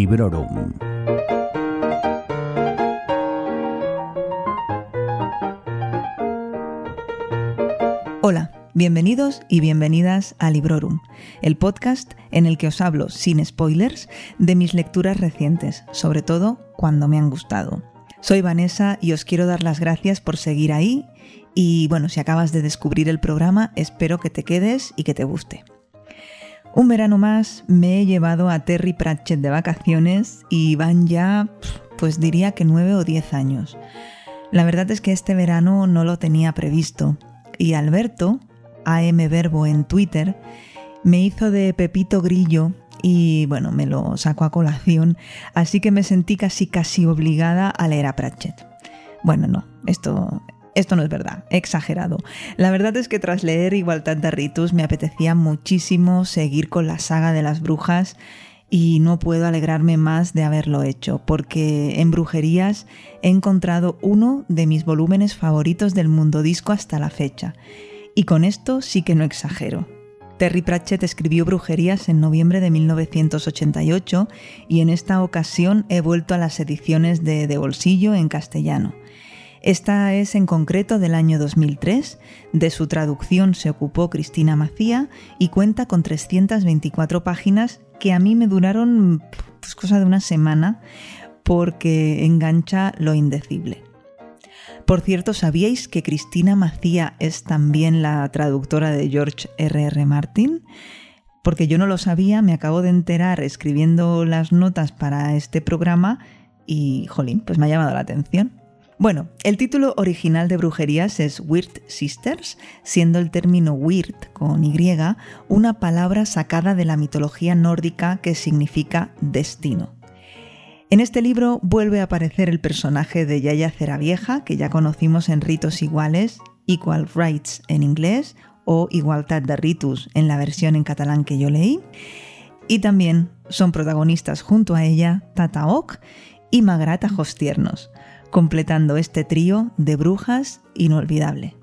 Librorum. Hola, bienvenidos y bienvenidas a Librorum, el podcast en el que os hablo sin spoilers de mis lecturas recientes, sobre todo cuando me han gustado. Soy Vanessa y os quiero dar las gracias por seguir ahí y bueno, si acabas de descubrir el programa, espero que te quedes y que te guste. Un verano más me he llevado a Terry Pratchett de vacaciones y van ya, pues diría que nueve o diez años. La verdad es que este verano no lo tenía previsto y Alberto, AM Verbo en Twitter, me hizo de Pepito Grillo y bueno, me lo sacó a colación, así que me sentí casi casi obligada a leer a Pratchett. Bueno, no, esto esto no es verdad, exagerado. La verdad es que tras leer Igualdad de Ritus me apetecía muchísimo seguir con la saga de las brujas y no puedo alegrarme más de haberlo hecho, porque en Brujerías he encontrado uno de mis volúmenes favoritos del mundo disco hasta la fecha. Y con esto sí que no exagero. Terry Pratchett escribió Brujerías en noviembre de 1988 y en esta ocasión he vuelto a las ediciones de De Bolsillo en castellano. Esta es en concreto del año 2003, de su traducción se ocupó Cristina Macía y cuenta con 324 páginas que a mí me duraron pues, cosa de una semana porque engancha lo indecible. Por cierto, ¿sabíais que Cristina Macía es también la traductora de George R.R. R. Martin? Porque yo no lo sabía, me acabo de enterar escribiendo las notas para este programa y, jolín, pues me ha llamado la atención. Bueno, el título original de Brujerías es Weird Sisters, siendo el término weird con Y una palabra sacada de la mitología nórdica que significa destino. En este libro vuelve a aparecer el personaje de Yaya Ceravieja, que ya conocimos en Ritos Iguales, Equal Rights en inglés o Igualdad de Ritus en la versión en catalán que yo leí. Y también son protagonistas junto a ella Tata Ok y Magrata Hostiernos completando este trío de brujas inolvidable.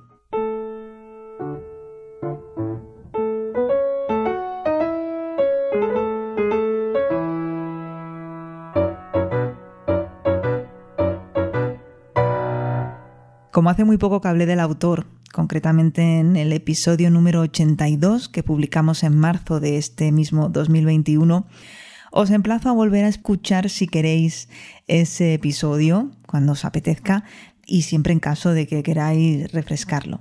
Como hace muy poco que hablé del autor, concretamente en el episodio número 82 que publicamos en marzo de este mismo 2021, os emplazo a volver a escuchar si queréis ese episodio cuando os apetezca y siempre en caso de que queráis refrescarlo.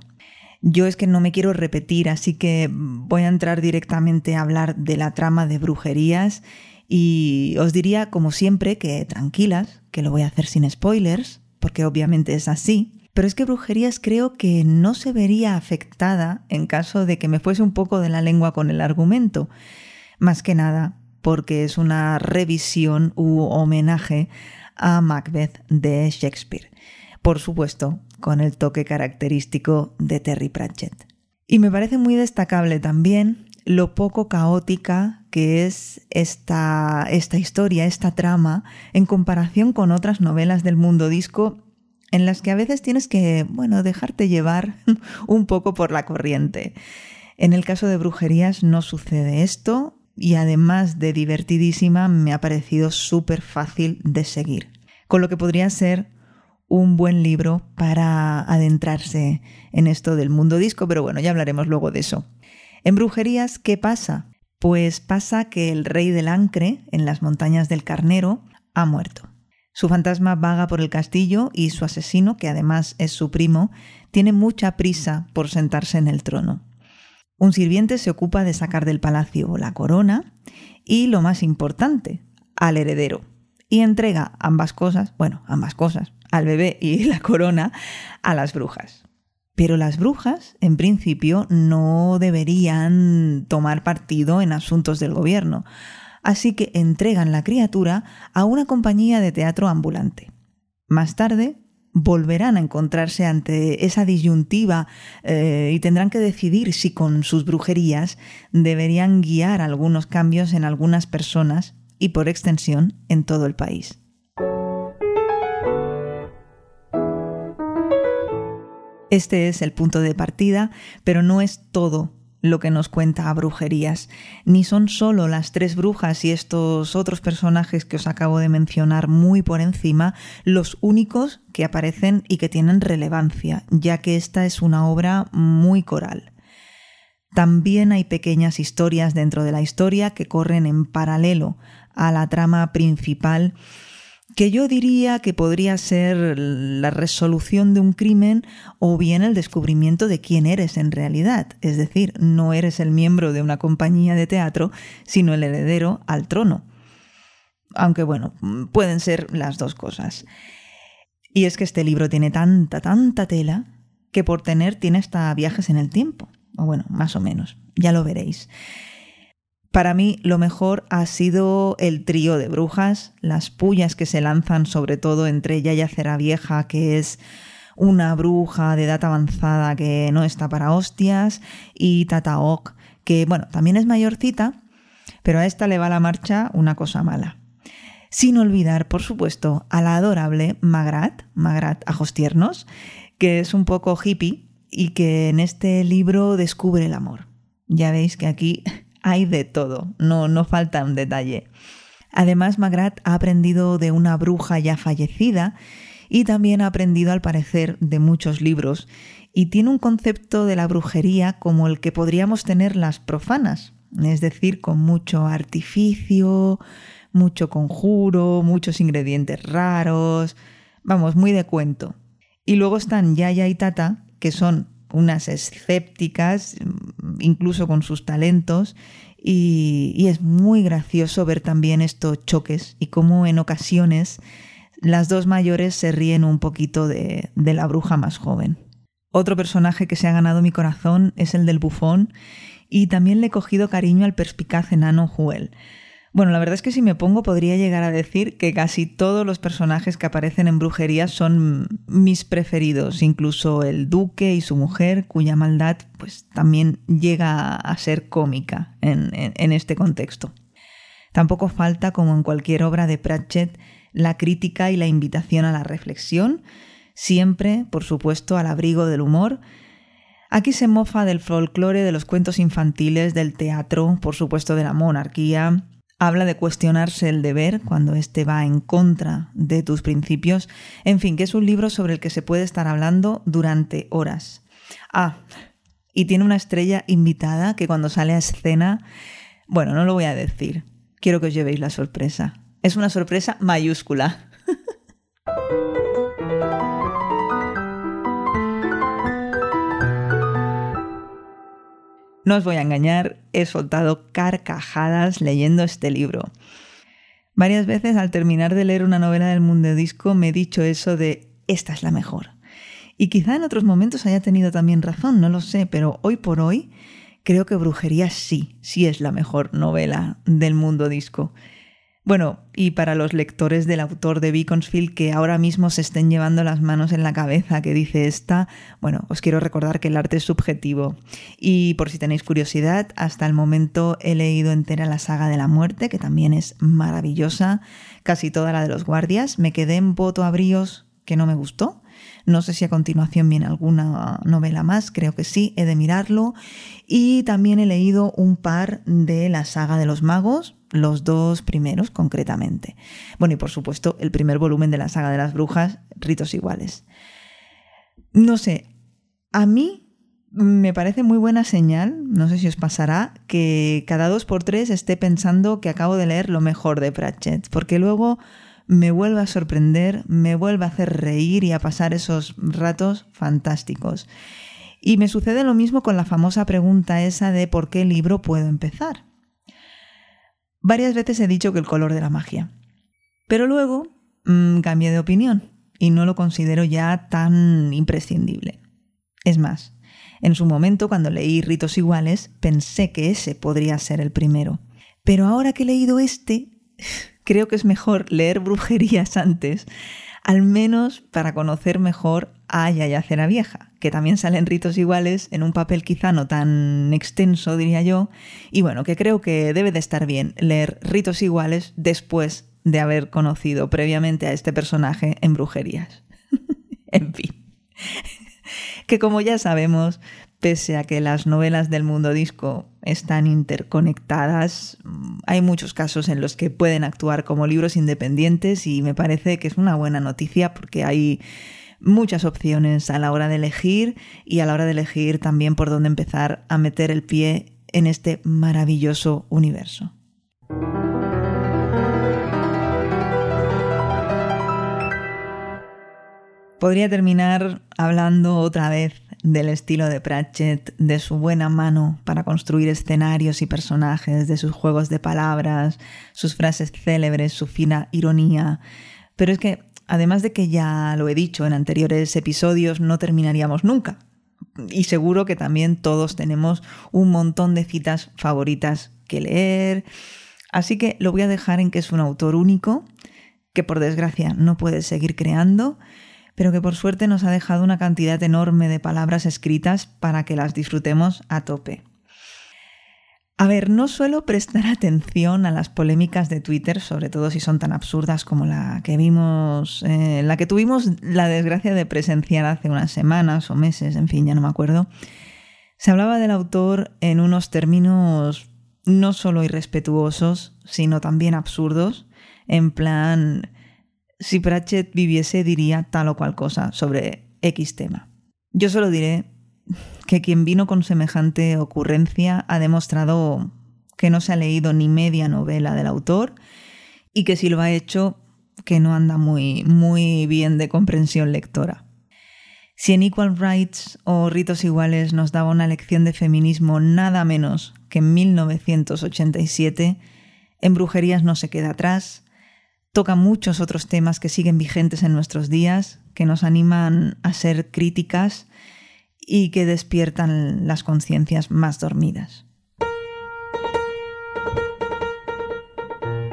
Yo es que no me quiero repetir, así que voy a entrar directamente a hablar de la trama de brujerías y os diría, como siempre, que tranquilas, que lo voy a hacer sin spoilers, porque obviamente es así, pero es que brujerías creo que no se vería afectada en caso de que me fuese un poco de la lengua con el argumento. Más que nada, porque es una revisión u homenaje a Macbeth de Shakespeare. Por supuesto, con el toque característico de Terry Pratchett. Y me parece muy destacable también lo poco caótica que es esta, esta historia, esta trama, en comparación con otras novelas del mundo disco en las que a veces tienes que, bueno, dejarte llevar un poco por la corriente. En el caso de Brujerías no sucede esto, y además de divertidísima me ha parecido súper fácil de seguir. Con lo que podría ser un buen libro para adentrarse en esto del mundo disco, pero bueno, ya hablaremos luego de eso. En Brujerías, ¿qué pasa? Pues pasa que el rey del Ancre, en las montañas del Carnero, ha muerto. Su fantasma vaga por el castillo y su asesino, que además es su primo, tiene mucha prisa por sentarse en el trono. Un sirviente se ocupa de sacar del palacio la corona y, lo más importante, al heredero. Y entrega ambas cosas, bueno, ambas cosas, al bebé y la corona, a las brujas. Pero las brujas, en principio, no deberían tomar partido en asuntos del gobierno, así que entregan la criatura a una compañía de teatro ambulante. Más tarde, volverán a encontrarse ante esa disyuntiva eh, y tendrán que decidir si con sus brujerías deberían guiar algunos cambios en algunas personas y por extensión en todo el país. Este es el punto de partida, pero no es todo lo que nos cuenta a brujerías, ni son solo las tres brujas y estos otros personajes que os acabo de mencionar muy por encima los únicos que aparecen y que tienen relevancia, ya que esta es una obra muy coral. También hay pequeñas historias dentro de la historia que corren en paralelo a la trama principal que yo diría que podría ser la resolución de un crimen o bien el descubrimiento de quién eres en realidad. Es decir, no eres el miembro de una compañía de teatro, sino el heredero al trono. Aunque bueno, pueden ser las dos cosas. Y es que este libro tiene tanta, tanta tela que por tener tiene hasta viajes en el tiempo. O bueno, más o menos. Ya lo veréis. Para mí lo mejor ha sido el trío de brujas, las pullas que se lanzan sobre todo entre Yaya Cera Vieja, que es una bruja de edad avanzada que no está para hostias, y Tata Ok, que bueno, también es mayorcita, pero a esta le va la marcha una cosa mala. Sin olvidar, por supuesto, a la adorable Magrat, Magrat Ajos Tiernos, que es un poco hippie y que en este libro descubre el amor. Ya veis que aquí hay de todo, no, no falta un detalle. Además, Magrat ha aprendido de una bruja ya fallecida y también ha aprendido, al parecer, de muchos libros y tiene un concepto de la brujería como el que podríamos tener las profanas, es decir, con mucho artificio, mucho conjuro, muchos ingredientes raros, vamos, muy de cuento. Y luego están Yaya y Tata, que son unas escépticas, incluso con sus talentos, y, es muy gracioso ver también estos choques y cómo en ocasiones las dos mayores se ríen un poquito de, de la bruja más joven. Otro personaje que se ha ganado mi corazón es el del bufón, y también le he cogido cariño al perspicaz enano Juel. Bueno, la verdad es que si me pongo podría llegar a decir que casi todos los personajes que aparecen en brujería son mis preferidos, incluso el duque y su mujer, cuya maldad pues también llega a ser cómica en, en este contexto. Tampoco falta, como en cualquier obra de Pratchett, la crítica y la invitación a la reflexión, siempre, por supuesto, al abrigo del humor, Aquí se mofa del folclore, de los cuentos infantiles, del teatro, por supuesto de la monarquía, Habla de cuestionarse el deber cuando éste va en contra de tus principios. En fin, que es un libro sobre el que se puede estar hablando durante horas. Ah, y tiene una estrella invitada que cuando sale a escena, bueno, no lo voy a decir. Quiero que os llevéis la sorpresa. Es una sorpresa mayúscula. No os voy a engañar, he soltado carcajadas leyendo este libro. Varias veces al terminar de leer una novela del mundo disco me he dicho eso de esta es la mejor. Y quizá en otros momentos haya tenido también razón, no lo sé, pero hoy por hoy creo que Brujería sí, sí es la mejor novela del mundo disco. Bueno, y para los lectores del autor de Beaconsfield que ahora mismo se estén llevando las manos en la cabeza que dice esta, bueno, os quiero recordar que el arte es subjetivo. Y por si tenéis curiosidad, hasta el momento he leído entera la saga de la muerte, que también es maravillosa, casi toda la de los guardias. Me quedé en voto a bríos que no me gustó. No sé si a continuación viene alguna novela más, creo que sí, he de mirarlo. Y también he leído un par de la saga de los magos, los dos primeros concretamente. Bueno, y por supuesto el primer volumen de la saga de las brujas, Ritos Iguales. No sé, a mí me parece muy buena señal, no sé si os pasará, que cada dos por tres esté pensando que acabo de leer lo mejor de Pratchett, porque luego me vuelve a sorprender, me vuelve a hacer reír y a pasar esos ratos fantásticos. Y me sucede lo mismo con la famosa pregunta esa de por qué libro puedo empezar. Varias veces he dicho que el color de la magia. Pero luego mmm, cambié de opinión y no lo considero ya tan imprescindible. Es más, en su momento, cuando leí Ritos Iguales, pensé que ese podría ser el primero. Pero ahora que he leído este, creo que es mejor leer Brujerías antes, al menos para conocer mejor a Yayacera Vieja, que también sale en ritos iguales, en un papel quizá no tan extenso, diría yo, y bueno, que creo que debe de estar bien leer ritos iguales después de haber conocido previamente a este personaje en brujerías. en fin. que como ya sabemos, pese a que las novelas del mundo disco están interconectadas, hay muchos casos en los que pueden actuar como libros independientes y me parece que es una buena noticia porque hay muchas opciones a la hora de elegir y a la hora de elegir también por dónde empezar a meter el pie en este maravilloso universo. Podría terminar hablando otra vez del estilo de Pratchett, de su buena mano para construir escenarios y personajes, de sus juegos de palabras, sus frases célebres, su fina ironía. Pero es que, además de que ya lo he dicho en anteriores episodios, no terminaríamos nunca. Y seguro que también todos tenemos un montón de citas favoritas que leer. Así que lo voy a dejar en que es un autor único, que por desgracia no puede seguir creando pero que por suerte nos ha dejado una cantidad enorme de palabras escritas para que las disfrutemos a tope. A ver, no suelo prestar atención a las polémicas de Twitter, sobre todo si son tan absurdas como la que vimos, eh, la que tuvimos la desgracia de presenciar hace unas semanas o meses, en fin, ya no me acuerdo. Se hablaba del autor en unos términos no solo irrespetuosos, sino también absurdos, en plan, si Pratchett viviese diría tal o cual cosa sobre X tema. Yo solo diré que quien vino con semejante ocurrencia ha demostrado que no se ha leído ni media novela del autor y que si lo ha hecho, que no anda muy, muy bien de comprensión lectora. Si en Equal Rights o Ritos Iguales nos daba una lección de feminismo nada menos que en 1987, en Brujerías no se queda atrás, toca muchos otros temas que siguen vigentes en nuestros días, que nos animan a ser críticas y que despiertan las conciencias más dormidas.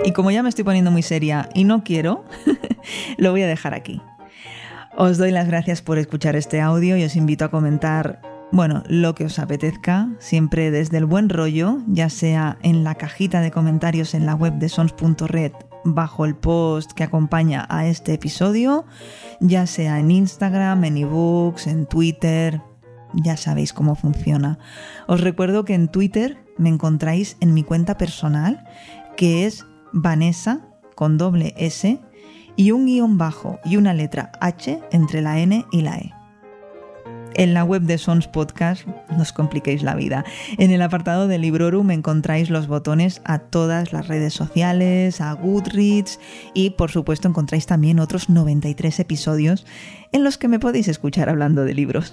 Y como ya me estoy poniendo muy seria y no quiero, lo voy a dejar aquí. Os doy las gracias por escuchar este audio y os invito a comentar, bueno, lo que os apetezca, siempre desde el buen rollo, ya sea en la cajita de comentarios en la web de sons.red bajo el post que acompaña a este episodio, ya sea en Instagram, en ebooks, en Twitter, ya sabéis cómo funciona. Os recuerdo que en Twitter me encontráis en mi cuenta personal, que es Vanessa con doble S y un guion bajo y una letra H entre la N y la E. En la web de Sons Podcast nos compliquéis la vida. En el apartado de Librorum encontráis los botones a todas las redes sociales, a Goodreads y por supuesto encontráis también otros 93 episodios en los que me podéis escuchar hablando de libros.